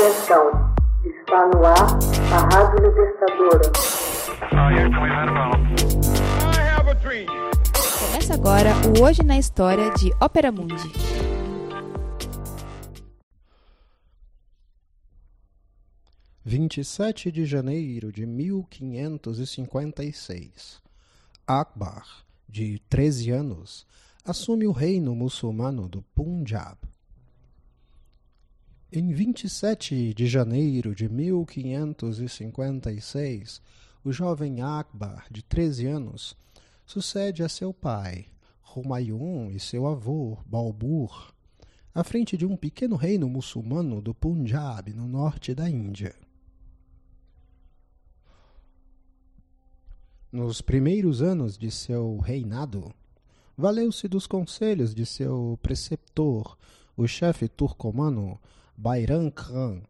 Atenção, está no ar a Rádio Libertadora. Começa agora o Hoje na História de Ópera Mundi. Vinte e sete de janeiro de mil quinhentos e cinquenta e seis. Akbar, de treze anos, assume o reino muçulmano do Punjab. Em 27 de janeiro de 1556, o jovem Akbar, de 13 anos, sucede a seu pai, Humayun, e seu avô, Balbur, à frente de um pequeno reino muçulmano do Punjab, no norte da Índia. Nos primeiros anos de seu reinado, valeu-se dos conselhos de seu preceptor, o chefe turcomano Bayram Khan.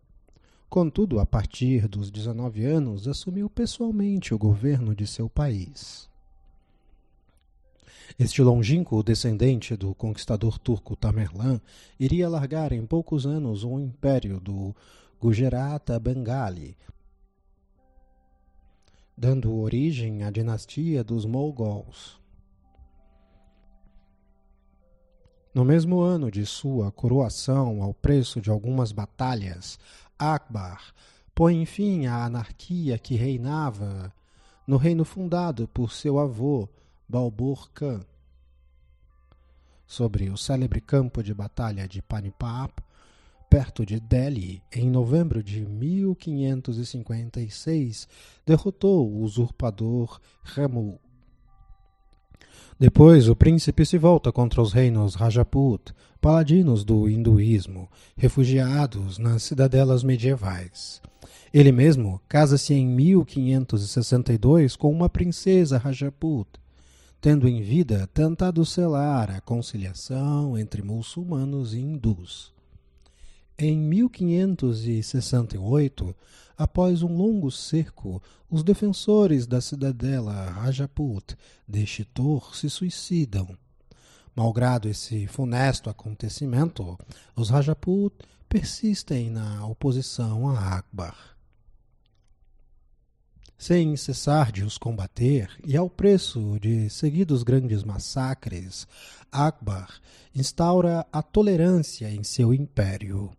Contudo, a partir dos 19 anos, assumiu pessoalmente o governo de seu país. Este longínquo descendente do conquistador turco Tamerlã iria largar em poucos anos o império do Gujarata Bengali, dando origem à dinastia dos Mogols. No mesmo ano de sua coroação, ao preço de algumas batalhas, Akbar põe fim à anarquia que reinava no reino fundado por seu avô, Balbur Khan. Sobre o célebre campo de batalha de Panipat, perto de Delhi, em novembro de 1556, derrotou o usurpador Ramu depois o príncipe se volta contra os reinos Rajaput, paladinos do hinduísmo, refugiados nas cidadelas medievais. Ele mesmo casa-se em 1562 com uma princesa Rajaput, tendo em vida tentado selar a conciliação entre muçulmanos e hindus. Em 1568, após um longo cerco, os defensores da cidadela Rajaput de Chitor se suicidam. Malgrado esse funesto acontecimento, os Rajaput persistem na oposição a Akbar. Sem cessar de os combater e ao preço de seguidos grandes massacres, Akbar instaura a tolerância em seu império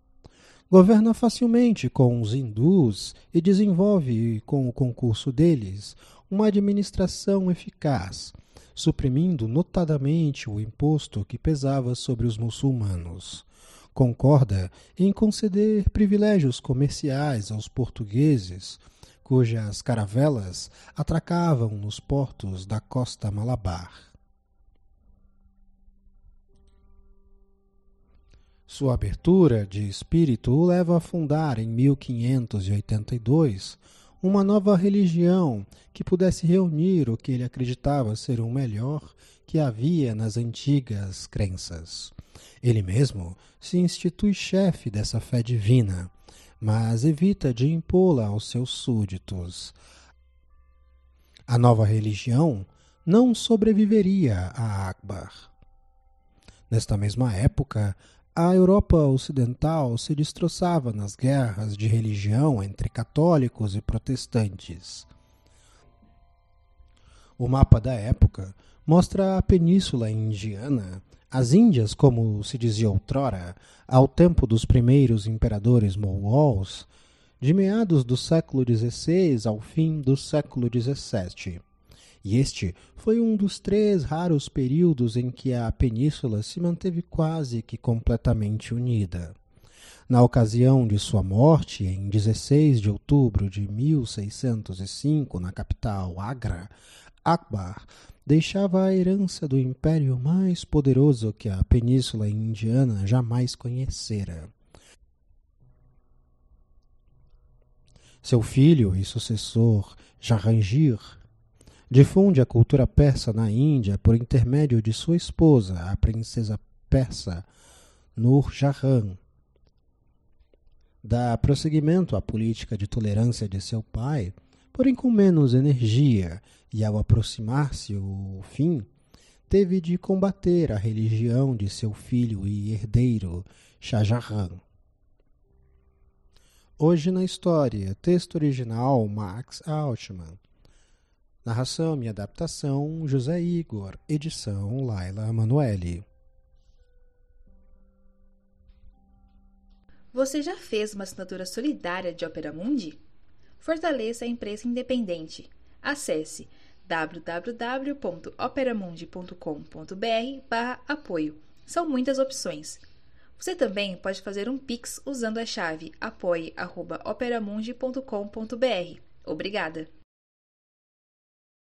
governa facilmente com os hindus e desenvolve, com o concurso deles, uma administração eficaz, suprimindo notadamente o imposto que pesava sobre os muçulmanos. Concorda em conceder privilégios comerciais aos portugueses, cujas caravelas atracavam nos portos da costa Malabar. Sua abertura de espírito o leva a fundar em 1582 uma nova religião que pudesse reunir o que ele acreditava ser o melhor que havia nas antigas crenças. Ele mesmo se institui chefe dessa fé divina, mas evita de impô-la aos seus súditos. A nova religião não sobreviveria a Akbar. Nesta mesma época, a Europa Ocidental se destroçava nas guerras de religião entre católicos e protestantes. O mapa da época mostra a Península Indiana, as Índias, como se dizia outrora, ao tempo dos primeiros imperadores mongols, de meados do século XVI ao fim do século XVII e este foi um dos três raros períodos em que a península se manteve quase que completamente unida. Na ocasião de sua morte, em 16 de outubro de 1605, na capital Agra, Akbar deixava a herança do império mais poderoso que a península indiana jamais conhecera. Seu filho e sucessor, Jahangir, Difunde a cultura persa na Índia por intermédio de sua esposa, a princesa persa Nur Jahan. Dá prosseguimento à política de tolerância de seu pai, porém com menos energia, e ao aproximar-se o fim, teve de combater a religião de seu filho e herdeiro, Shah Jahan. Hoje na História, texto original Max Altman. Narração e adaptação José Igor, edição Laila Manuelle. Você já fez uma assinatura solidária de Opera Mundi? Fortaleça a imprensa independente. Acesse www.operamundi.com.br/apoio. São muitas opções. Você também pode fazer um Pix usando a chave apoie.operamundi.com.br. Obrigada!